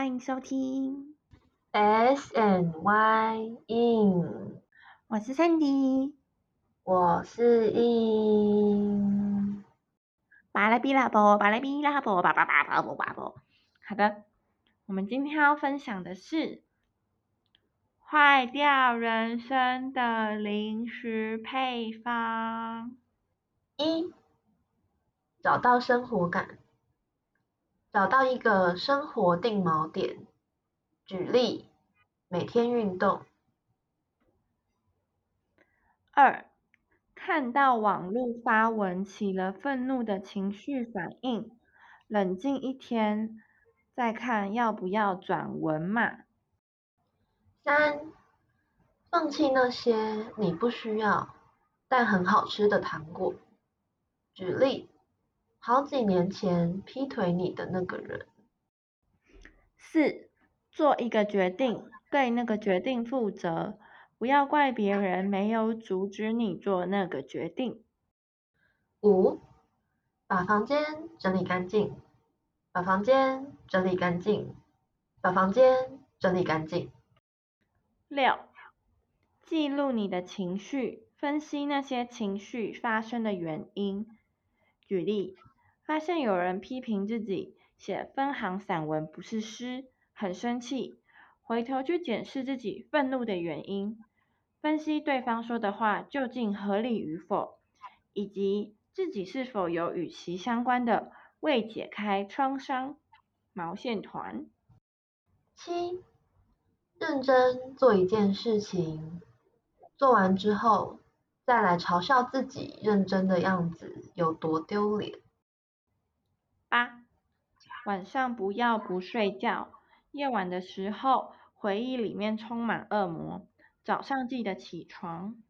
欢迎收听，S N Y in，我是 Sandy。我是 in。巴拉比拉波，巴拉比拉波，巴巴巴巴波巴波。好的，我们今天要分享的是坏掉人生的零食配方。一，找到生活感，找到一个生活定锚点。举例，每天运动。二，看到网络发文起了愤怒的情绪反应，冷静一天，再看要不要转文嘛。三，放弃那些你不需要但很好吃的糖果。举例，好几年前劈腿你的那个人。四，做一个决定，对那个决定负责，不要怪别人没有阻止你做那个决定。五，把房间整理干净，把房间整理干净，把房间整理干净。六，记录你的情绪，分析那些情绪发生的原因。举例，发现有人批评自己写分行散文不是诗，很生气，回头去检视自己愤怒的原因，分析对方说的话究竟合理与否，以及自己是否有与其相关的未解开创伤毛线团。七，认真做一件事情，做完之后再来嘲笑自己认真的样子有多丢脸。八，晚上不要不睡觉，夜晚的时候回忆里面充满恶魔，早上记得起床。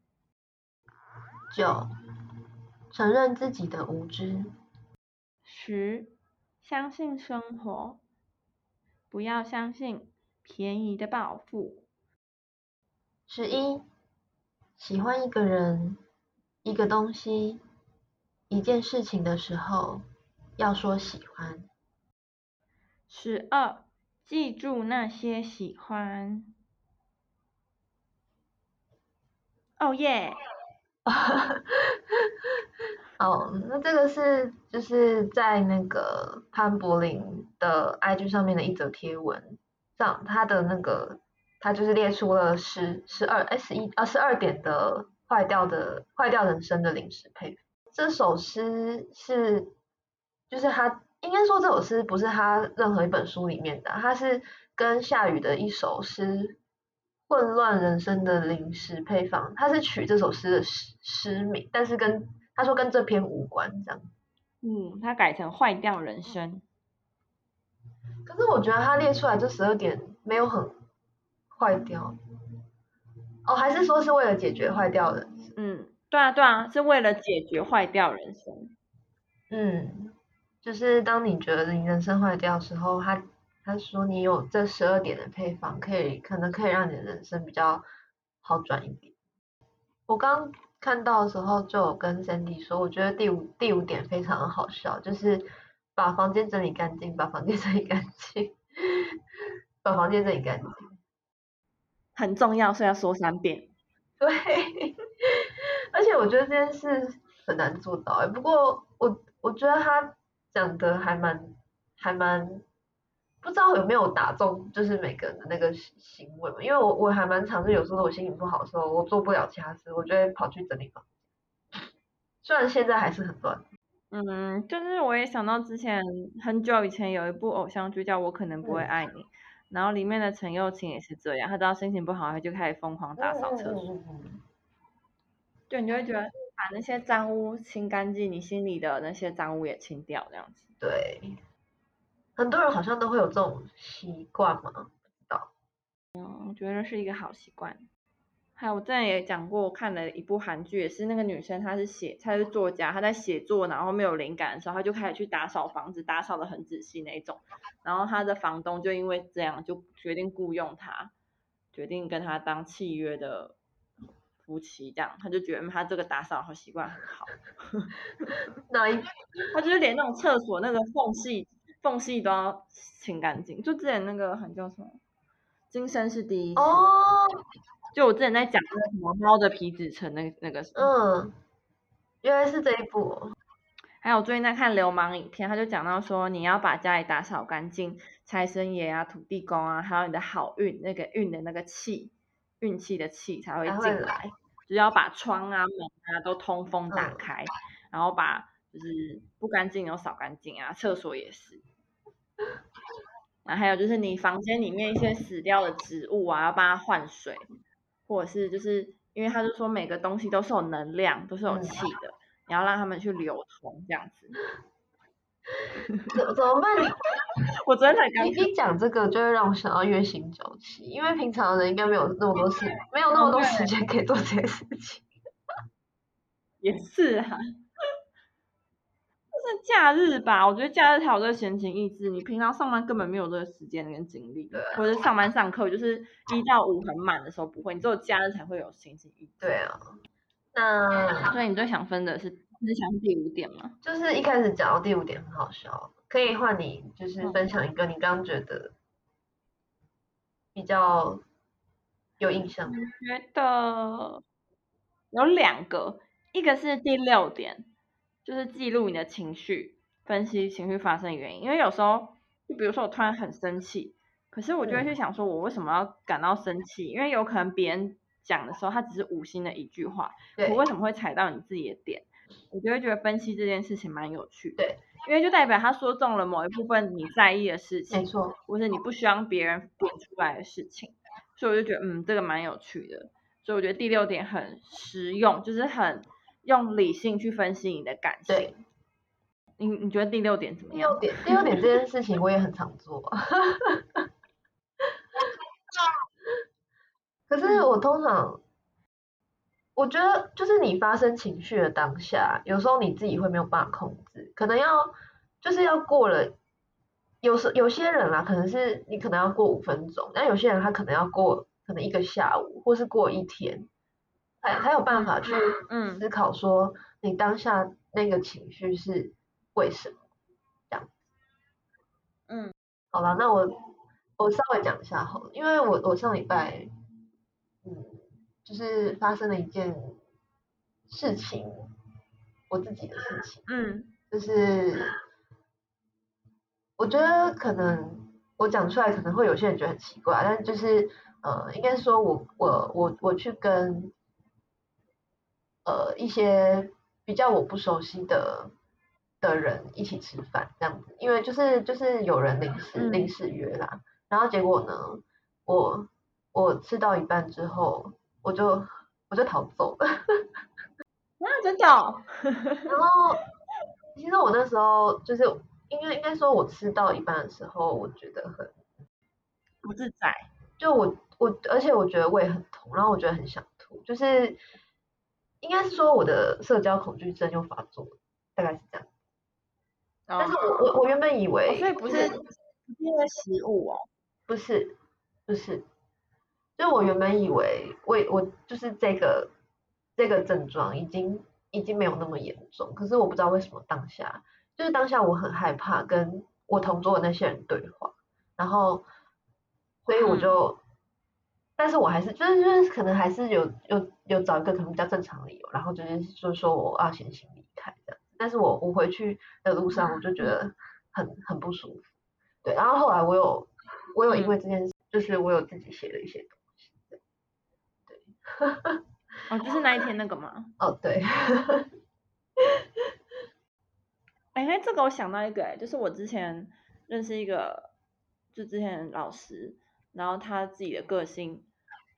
九，承认自己的无知。十，相信生活，不要相信便宜的报复。十一，喜欢一个人、一个东西、一件事情的时候，要说喜欢。十二，记住那些喜欢。哦耶！哦，那这个是就是在那个潘柏林的 IG 上面的一则贴文上，他的那个他就是列出了十十二哎十一啊十二点的坏掉的坏掉人生的零食配方。这首诗是就是他应该说这首诗不是他任何一本书里面的，他是跟夏雨的一首诗混乱人生的零食配方，他是取这首诗的诗诗名，但是跟他说跟这篇无关这样。嗯，他改成坏掉人生。可是我觉得他列出来这十二点没有很坏掉，哦，还是说是为了解决坏掉的？嗯，对啊对啊，是为了解决坏掉人生。嗯，就是当你觉得你人生坏掉的时候，他他说你有这十二点的配方，可以可能可以让你的人生比较好转一点。我刚看到的时候就有跟 Sandy 说，我觉得第五第五点非常的好笑，就是把房间整理干净，把房间整理干净，把房间整理干净。很重要，所以要说三遍。对，而且我觉得这件事很难做到哎、不过我我觉得他讲的还蛮还蛮，不知道有没有打中就是每个人的那个行行为嘛，因为我我还蛮常是有时候我心情不好的时候，我做不了其他事，我就会跑去整理房间，虽然现在还是很乱。嗯，就是我也想到之前很久以前有一部偶像剧叫《我可能不会爱你》，然后里面的陈幼卿也是这样，他只要心情不好，他就开始疯狂打扫厕所。对，你就会觉得把那些脏污清干净，你心里的那些脏污也清掉，这样子。对，很多人好像都会有这种习惯嘛，不知道。嗯，我觉得是一个好习惯。还有我之前也讲过，我看了一部韩剧，也是那个女生，她是写，她是作家，她在写作，然后没有灵感的时候，她就开始去打扫房子，打扫的很仔细那一种。然后她的房东就因为这样，就决定雇佣她，决定跟她当契约的夫妻，这样他就觉得他这个打扫好习惯很好。哪一他就是连那种厕所那个缝隙缝隙都要清干净。就之前那个很叫什么，《今生是第一次》哦，就我之前在讲那个什么猫的皮纸层那那个什么，嗯，原来是这一部哦。还有最近在看流氓影片，他就讲到说你要把家里打扫干净，财神爷啊、土地公啊，还有你的好运那个运的那个气，运气的气才会进来来，就是要把窗啊门啊都通风打嗯开，然后把就是不干净的都扫干净啊，厕所也是。然后还有就是你房间里面一些死掉的植物啊，要帮它换水，或者是就是因为他就说每个东西都是有能量，都是有嗯气的，你要让他们去流通这样子。怎怎么办？我昨天才刚你你讲这个就会让我想到月薪九七，因为平常人应该没有那么多时，没有那么多时间可以做这些事情。也是啊，就是假日吧，我觉得假日才有这个闲情逸致，你平常上班根本没有这个时间跟精力，对啊或者上班上课就是一到五很满的时候不会，你只有假日才会有闲情逸致。对啊，那所以你最想分的是是想第五点吗？就是一开始讲到第五点很好笑，可以换你就是嗯分享一个你刚刚觉得比较有印象的。觉得有两个，一个是第六点，就是记录你的情绪，分析情绪发生的原因。因为有时候，就比如说我突然很生气，可是我就会嗯去想说，我为什么要感到生气？因为有可能别人讲的时候，他只是无心的一句话，我为什么会踩到你自己的点？我就会觉得分析这件事情蛮有趣的，对，因为就代表他说中了某一部分你在意的事情没，错，或是你不希望别人点出来的事情，所以我就觉得嗯，这个蛮有趣的。所以我觉得第六点很实用，就是很用理性去分析你的感对性。你你觉得第六点怎么样第六？点，第六点这件事情我也很常做。可是我通常，我觉得就是你发生情绪的当下，有时候你自己会没有办法控制，可能要就是要过了，有时有些人啊，可能是你可能要过五分钟，但有些人他可能要过可能一个下午，或是过一天，才才有办法去嗯思考说你当下那个情绪是为什么这样。嗯好了，那我我稍微讲一下好了，因为我我上礼拜，嗯，就是发生了一件事情，我自己的事情，嗯。就是我觉得可能我讲出来可能会有些人觉得很奇怪，但就是呃，应该说我我我我去跟呃一些比较我不熟悉的的人一起吃饭这样子，因为就是就是有人临时嗯。临时约啦，然后结果呢，我我吃到一半之后，我就我就逃走了。啊，真的哦、然后其实我那时候就是应该应该说，我吃到一半的时候，我觉得很不自在。就我我而且我觉得胃很痛，然后我觉得很想吐，就是应该是说我的社交恐惧症又发作了，大概是这样。但是我我我原本以哦为，所以不是不是因为食物哦。不是不是，就我原本以为我我就是这个这个症状已经已经没有那么严重，可是我不知道为什么当下就是当下我很害怕跟我同桌的那些人对话，然后所以我就，但是我还是就是就是可能还是有有有找一个可能比较正常理由，然后就是就是说我要先行离开这样子，但是我我回去的路上我就觉得很很不舒服。对，然后后来我有我有因为这件事，就是我有自己写了一些东西。哦，就是那一天那个吗？哦，对，哎，那这个我想到一个，哎，就是我之前认识一个，就之前老师，然后他自己的个性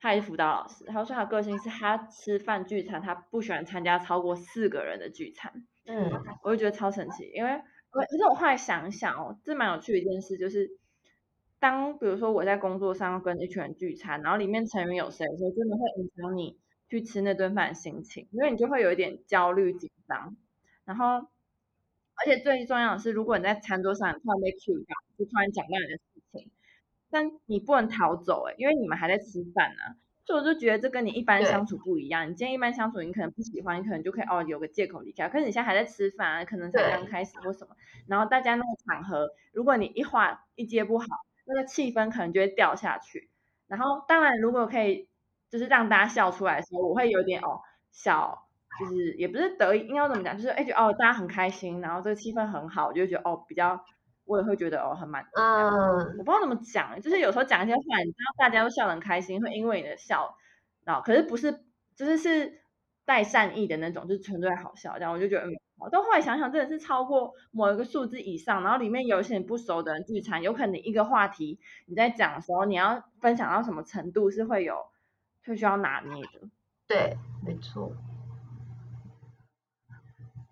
他也是辅导老师，他说他个性是他吃饭聚餐，他不喜欢参加超过四个人的聚餐。嗯，我就觉得超神奇，因为我可是我后来想一想哦，这蛮有趣的一件事，就是当比如说我在工作上跟一群人聚餐，然后里面成员有谁的时候，真的会影响你去吃那顿饭的心情，因为你就会有一点焦虑紧张，然后而且最重要的是，如果你在餐桌上突然被 cue 到，就突然讲到你的事情，但你不能逃走哎，因为你们还在吃饭呢。所以我就觉得这跟你一般相处不一样。你今天一般相处，你可能不喜欢，你可能就可以哦有个借口离开。可是你现在还在吃饭啊，可能才刚开始或什么，然后大家那个场合，如果你一话一接不好，那个气氛可能就会掉下去。然后当然如果可以，就是让大家笑出来的时候，我会有点哦小，就是也不是得意，应该怎么讲，就是哎觉得哦大家很开心，然后这个气氛很好，我就觉得哦比较。我也会觉得哦，很满。嗯，我不知道怎么讲，就是有时候讲一些话，你知道大家都笑得很开心，会因为你的笑，然后可是不是，就是是带善意的那种，就是纯粹好笑。这样我就觉得嗯，好。但后来想想，真的是超过某一个数字以上，然后里面有一些不熟的人聚餐，有可能一个话题你在讲的时候，你要分享到什么程度是会有，就需要拿捏的。对，没错。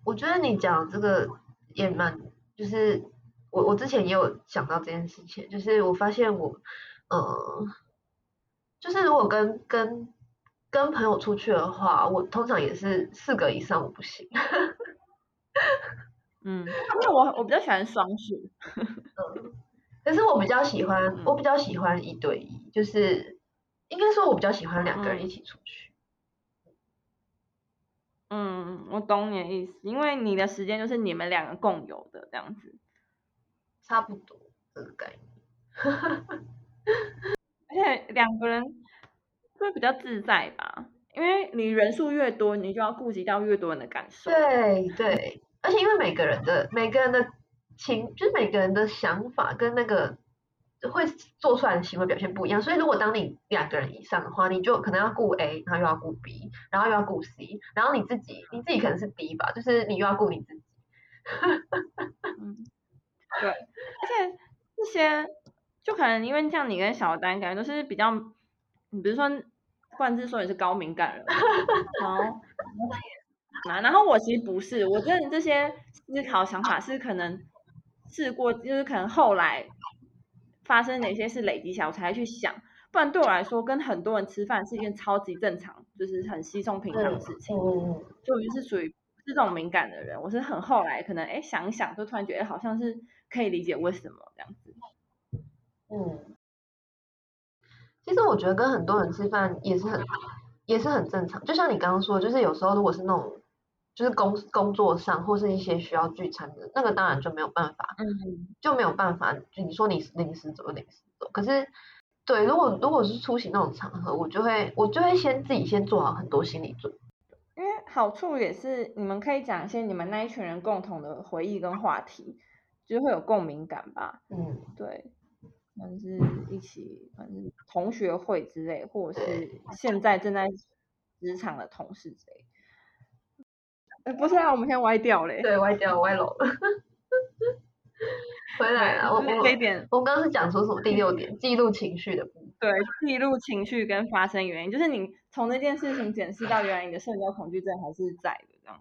我觉得你讲这个也蛮，就是。我我之前也有想到这件事情，就是我发现我，呃，就是如果跟跟跟朋友出去的话，我通常也是四个以上我不行。嗯，因为我我比较喜欢双数。嗯，可是我比较喜欢我比较喜欢一对一，就是应该说我比较喜欢两个人一起出去。嗯，我懂你的意思，因为你的时间就是你们两个共有的这样子。差不多这个概念，而且两个人会比较自在吧，因为你人数越多，你就要顾及到越多人的感受。对对，而且因为每个人的每个人的情，就是每个人的想法跟那个会做出来的行为表现不一样，所以如果当你两个人以上的话，你就可能要顾 A，然后又要顾 B，然后又要顾 C，然后你自己你自己可能是 D 吧，就是你又要顾你自己。嗯对，而且这些就可能因为像你跟小丹感觉都是比较，你比如说冠之说你是高敏感人，好，然后我其实不是，我真的这些思考想法是可能试过，就是可能后来发生哪些事累积起来我才去想，不然对我来说跟很多人吃饭是一件超级正常，就是很稀松平常的事情，就我就是属于这种敏感的人，我是很后来可能哎想一想就突然觉得好像是。可以理解为什么这样子。嗯，其实我觉得跟很多人吃饭也是很也是很正常。就像你刚刚说，就是有时候如果是那种就是工工作上或是一些需要聚餐的，那个当然就没有办法，嗯，就没有办法。就你说你临时走就临时走。可是，对，如果如果是出席那种场合，我就会我就会先自己先做好很多心理准备。因为好处也是你们可以讲一些你们那一群人共同的回忆跟话题。就会有共鸣感吧，嗯，对，可能是一起，反正同学会之类，或者是现在正在职场的同事之类。哎，不是啊，我们现在歪掉嘞。对，歪掉，歪楼了。回来了，我我这点，我刚刚是讲说什么？第六点，记录情绪的部分。对，记录情绪跟发生原因，就是你从那件事情检视到，原来你的社交恐惧症还是在的，这样。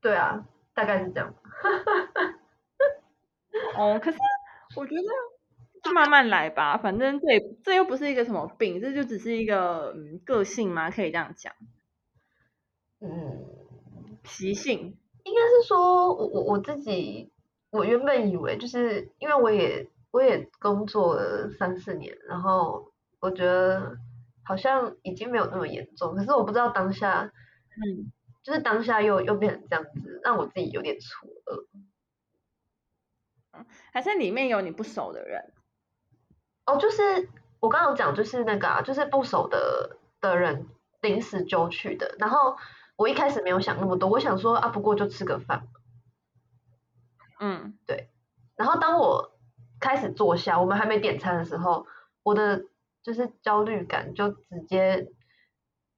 对啊，大概是这样。哦，可是我觉得就慢慢来吧，反正这这又不是一个什么病，这就只是一个嗯个性嘛，可以这样讲。嗯，习性应该是说，我我我自己，我原本以为就是因为我也我也工作了三四年，然后我觉得好像已经没有那么严重，可是我不知道当下，嗯，就是当下又又变成这样子，让我自己有点错愕。还是里面有你不熟的人？哦，就是我刚刚讲，就是那个，就是不熟的的人临时揪去的。然后我一开始没有想那么多，我想说啊，不过就吃个饭。嗯，对。然后当我开始坐下，我们还没点餐的时候，我的就是焦虑感就直接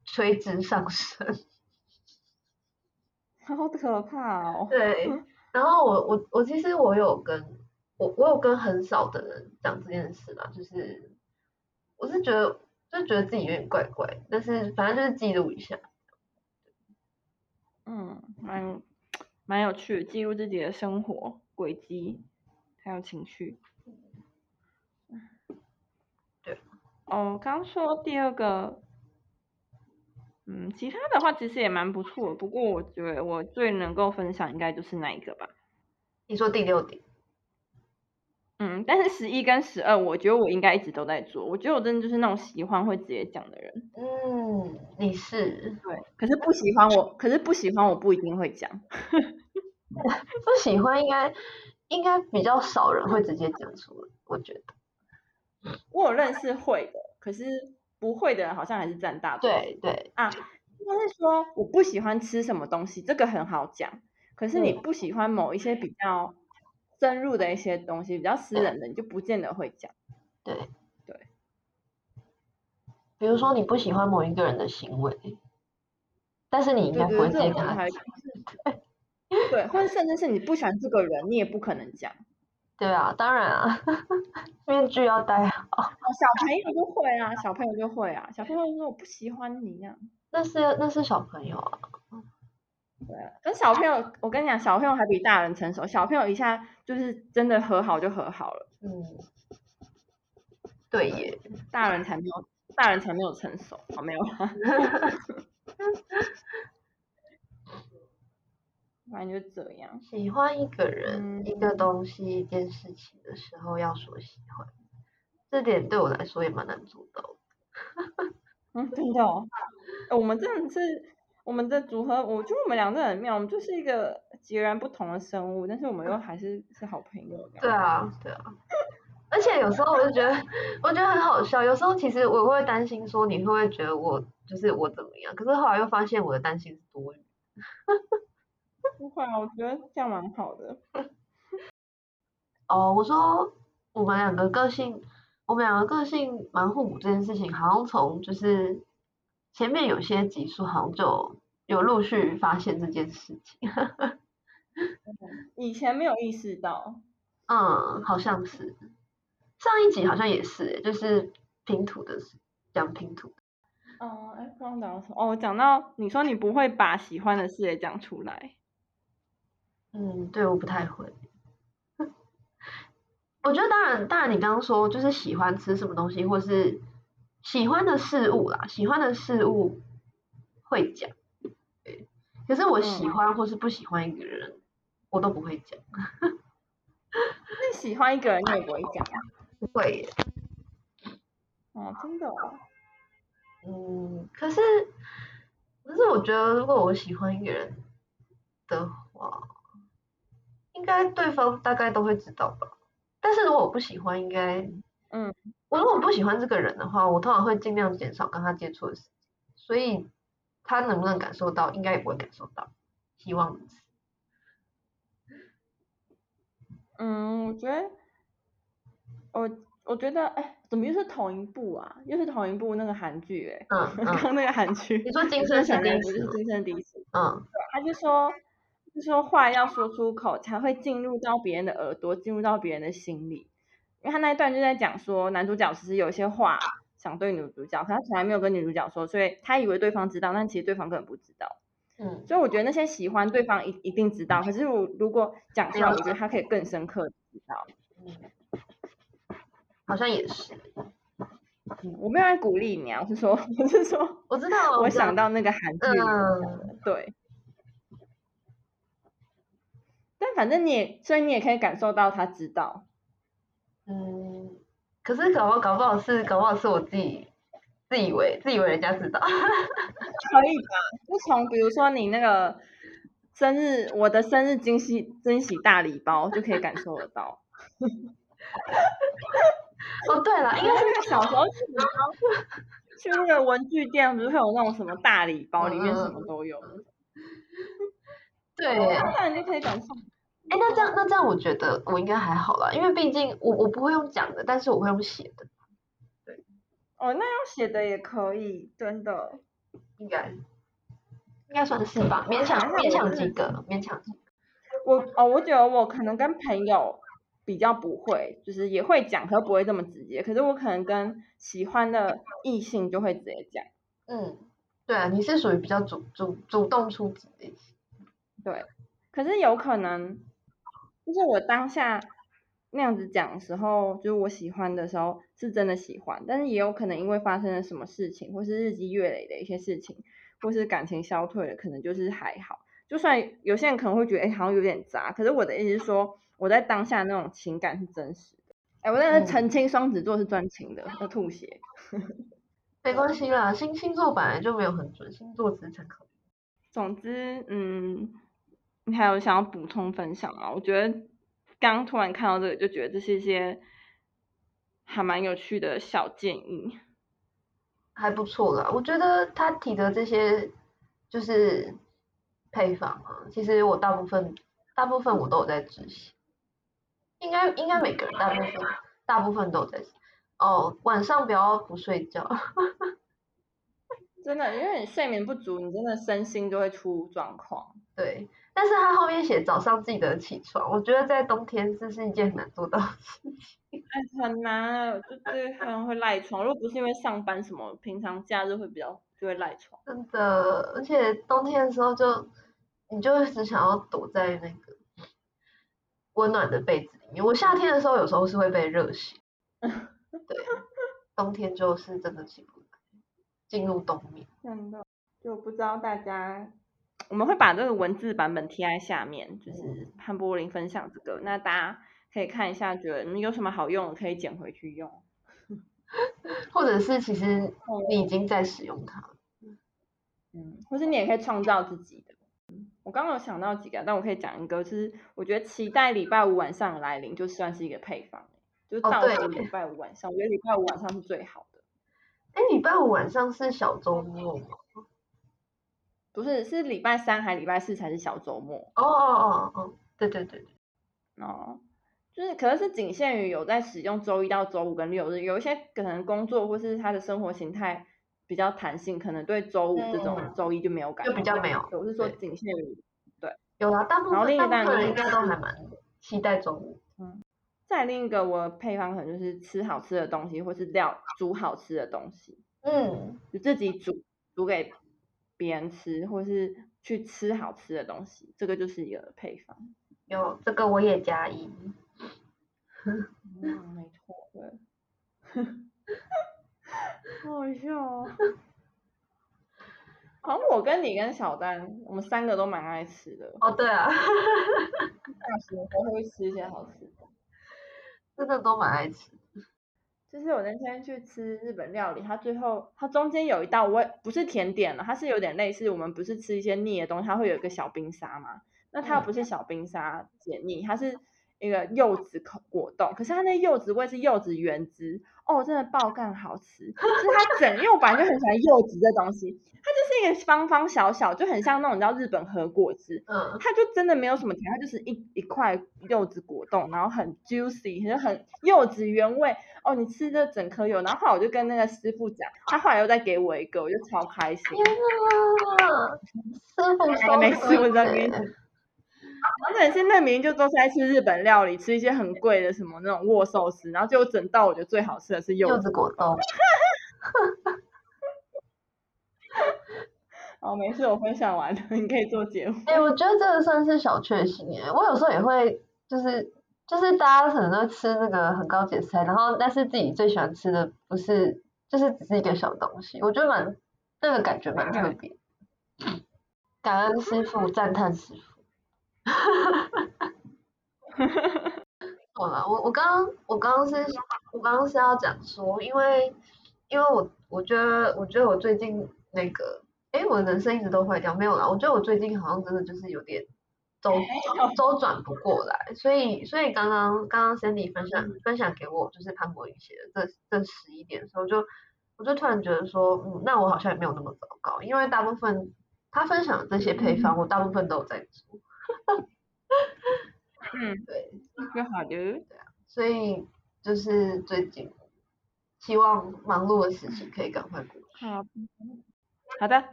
垂直上升，好可怕哦。对。然后我我我其实我有跟我我有跟很少的人讲这件事吧，就是我是觉得就觉得自己有点怪怪，但是反正就是记录一下。嗯，蛮蛮有趣的，记录自己的生活轨迹，还有情绪。对。哦，刚说第二个，嗯，其他的话其实也蛮不错的，不过我觉得我最能够分享应该就是那一个吧。你说第六点。嗯，但是十一跟十二，我觉得我应该一直都在做。我觉得我真的就是那种喜欢会直接讲的人。嗯，你是。对，可是不喜欢我，可是不喜欢我不一定会讲。不喜欢应该应该比较少人会直接讲出来，我觉得。我有认识会的，可是不会的人好像还是占大多数。对对啊，应该是说我不喜欢吃什么东西，这个很好讲。可是你不喜欢某一些比较。深入的一些东西比较私人的，你就不见得会讲。对对，比如说你不喜欢某一个人的行为，但是你应该不会直接跟他讲。对，或者甚至是你不喜欢这个人，你也不可能讲。对啊，当然啊，面具要戴好。小朋友就会啊，小朋友就会啊，小朋友说我不喜欢你呀。那是那是小朋友啊。对，跟小朋友，我跟你讲，小朋友还比大人成熟。小朋友一下就是真的和好就和好了。嗯，对耶，大人才没有，大人才没有成熟，好没有。反正就这样。喜欢一个人、一个东西、一件事情的时候，要说喜欢，这点对我来说也蛮难做到的。嗯，真的，我们真的是。我们的组合，我觉得我们两个很妙，我们就是一个截然不同的生物，但是我们又还是是好朋友。对啊，对啊。而且有时候我就觉得，我觉得很好笑。有时候其实我会担心说，你会不会觉得我就是我怎么样？可是后来又发现我的担心是多余。不会啊，我觉得这样蛮好的。哦，我说我们两个个性，我们两个个性蛮互补这件事情，好像从就是。前面有些集数好像就有陆续发现这件事情，以前没有意识到，嗯，好像是上一集好像也是，就是拼图的讲拼图。哦，哎，刚讲什么？哦，讲到你说你不会把喜欢的事也讲出来。嗯，对，我不太会。我觉得当然，当然你刚刚说就是喜欢吃什么东西，或是。喜欢的事物啦，喜欢的事物会讲，对。可是我喜欢或是不喜欢一个人，我都不会讲。那喜欢一个人你也不会讲啊？不会。哦，真的哦。嗯，可是，可是我觉得如果我喜欢一个人的话，应该对方大概都会知道吧。但是如果我不喜欢，应该，嗯。我如果不喜欢这个人的话，我通常会尽量减少跟他接触的时间，所以他能不能感受到，应该也不会感受到，希望如此。嗯，我觉得，我我觉得，哎，怎么又是同一部啊？又是同一部那个韩剧，哎，嗯，刚那个韩剧，你说《今生第一次》，不是《今生第一次》，嗯，他就说，就说话要说出口，才会进入到别人的耳朵，进入到别人的心里。因为他那一段就在讲说，男主角其实有一些话想对女主角，可他从来没有跟女主角说，所以他以为对方知道，但其实对方根本不知道。嗯，所以我觉得那些喜欢对方一一定知道，可是我如果讲出来，我觉得他可以更深刻知道。嗯，好像也是。嗯，我没有在鼓励你啊，我是说，我是说，我知道，我想到那个韩剧，对。但反正你也，所以你也可以感受到他知道。嗯，可是搞不搞不好是搞不好是我自己自以为自以为人家知道，可以吧？就从比如说你那个生日，我的生日惊喜惊喜大礼包就可以感受得到。哦，对了，应该是那个小时候去 那个文具店，不是会有那种什么大礼包，里面什么都有。对，那你就可以感受。哎，那这样那这样，我觉得我应该还好啦，因为毕竟我我不会用讲的，但是我会用写的。对。哦，那用写的也可以，真的。应该应该算是吧，勉强勉强及格，勉强及格。我哦，我觉得我可能跟朋友比较不会，就是也会讲，可是不会这么直接。可是我可能跟喜欢的异性就会直接讲。嗯，对啊，你是属于比较主主主动出击类型。对，可是有可能，就是我当下那样子讲的时候，就是我喜欢的时候是真的喜欢，但是也有可能因为发生了什么事情，或是日积月累的一些事情，或是感情消退了，可能就是还好。就算有些人可能会觉得，哎，好像有点杂，可是我的意思是说，我在当下那种情感是真实的。哎，我在澄清，双子座是专情的，要吐血。没关系啦，星星座本来就没有很准，星座只是参考。总之，嗯，你还有想要补充分享吗？我觉得刚突然看到这个，就觉得这是一些还蛮有趣的小建议，还不错啦。我觉得他提的这些就是。配方啊，其实我大部分大部分我都有在执行，应该应该每个人大部分大部分都有在哦，晚上不要不睡觉，真的，因为你睡眠不足，你真的身心就会出状况。对，但是他后面写早上记得起床，我觉得在冬天这是一件很难做到的事情。哎，很难，就是可能会赖床，如果不是因为上班什么，平常假日会比较就会赖床。真的，而且冬天的时候就。你就只想要躲在那个温暖的被子里面。我夏天的时候有时候是会被热醒，对，冬天就是真的起不来，进入冬眠。真的，就不知道大家，我们会把这个文字版本贴在下面，就是潘柏林分享这个，那大家可以看一下，觉得你有什么好用的可以捡回去用，或者是其实你已经在使用它，嗯，或是你也可以创造自己的。我刚刚有想到几个，但我可以讲一个，就是我觉得期待礼拜五晚上来临，就算是一个配方，就是倒数礼拜五晚上，我觉得礼拜五晚上是最好的。哎，礼拜五晚上是小周末吗？不是，是礼拜三还礼拜四才是小周末。哦哦哦哦，对对对对。哦，就是可能是仅限于有在使用周一到周五跟六日，有一些可能工作或是他的生活形态。比较弹性，可能对周五这种周一就没有感，就比较没有。我是说仅限于对，有啊，大部分大部分人应该都还蛮期待周五。嗯，再另一个我配方可能就是吃好吃的东西，或是料煮好吃的东西。嗯，就自己煮煮给别人吃，或是去吃好吃的东西，这个就是一个配方。有这个我也加一。嗯，没错，对。好笑哦！好像我跟你跟小丹，我们三个都蛮爱吃的。哦，对啊。大学都会吃一些好吃的，真的都蛮爱吃。就是我那天去吃日本料理，它最后它中间有一道，我不是甜点了，它是有点类似我们不是吃一些腻的东西，它会有一个小冰沙嘛？那它不是小冰沙解腻，它是一个柚子口果冻，可是它那柚子味是柚子原汁。哦，真的爆干好吃！就是它整，因为我本来就很喜欢柚子这东西，它就是一个方方小小，就很像那种你知道日本和果汁，嗯，它就真的没有什么甜，它就是一一块柚子果冻，然后很 juicy，就很柚子原味。哦，你吃这整颗柚，然后后来我就跟那个师傅讲，他后来又再给我一个，我就超开心。天啊，师傅说没吃过这个。而且现在明明就都是在吃日本料理，吃一些很贵的什么那种握寿司，然后就整道我觉得最好吃的是柚子果冻。哦，没事，我分享完了，你可以做节目。哎，我觉得这个算是小确幸哎，我有时候也会就是就是大家可能都吃那个很高级的菜，然后但是自己最喜欢吃的不是就是只是一个小东西，我觉得蛮那个感觉蛮特别。感恩师傅，赞叹师傅。哈哈哈哈哈！好了，我我刚刚我刚刚是，我刚刚是要讲说，因为因为我我觉得我觉得我最近那个，哎，我的人生一直都坏掉，没有啦，我觉得我最近好像真的就是有点周周转不过来，所以所以刚刚刚刚 candy 分享分享给我就是潘博宇写的这这十一点的时候，就我就突然觉得说，嗯，那我好像也没有那么糟糕，因为大部分他分享的这些配方，我大部分都有在做。嗯，对，就好的。对啊，所以就是最近，希望忙碌的事情可以赶快过去。好，好的。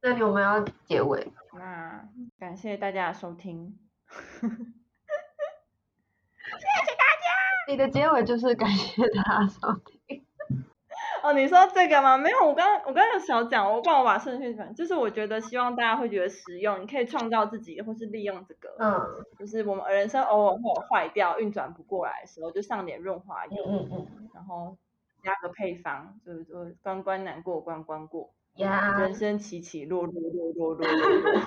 那你有没有要结尾？那感谢大家的收听。谢谢大家你的结尾就是感谢大家收听。哦，你说这个吗？没有，我刚刚我刚刚有小讲，我帮我把顺序讲，就是我觉得希望大家会觉得实用，你可以创造自己，或是利用这个，嗯。就是我们人生偶尔会有坏掉、运转不过来的时候，就上点润滑油，嗯嗯嗯。然后加个配方，就是说关关难过关关过，呀，人生起起落落落落落落落。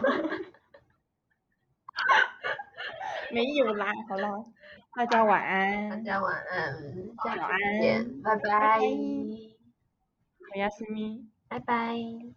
没有啦，好了，大家晚安。大，家晚安，下晚次见，拜拜。拜拜，我要是咪。拜拜。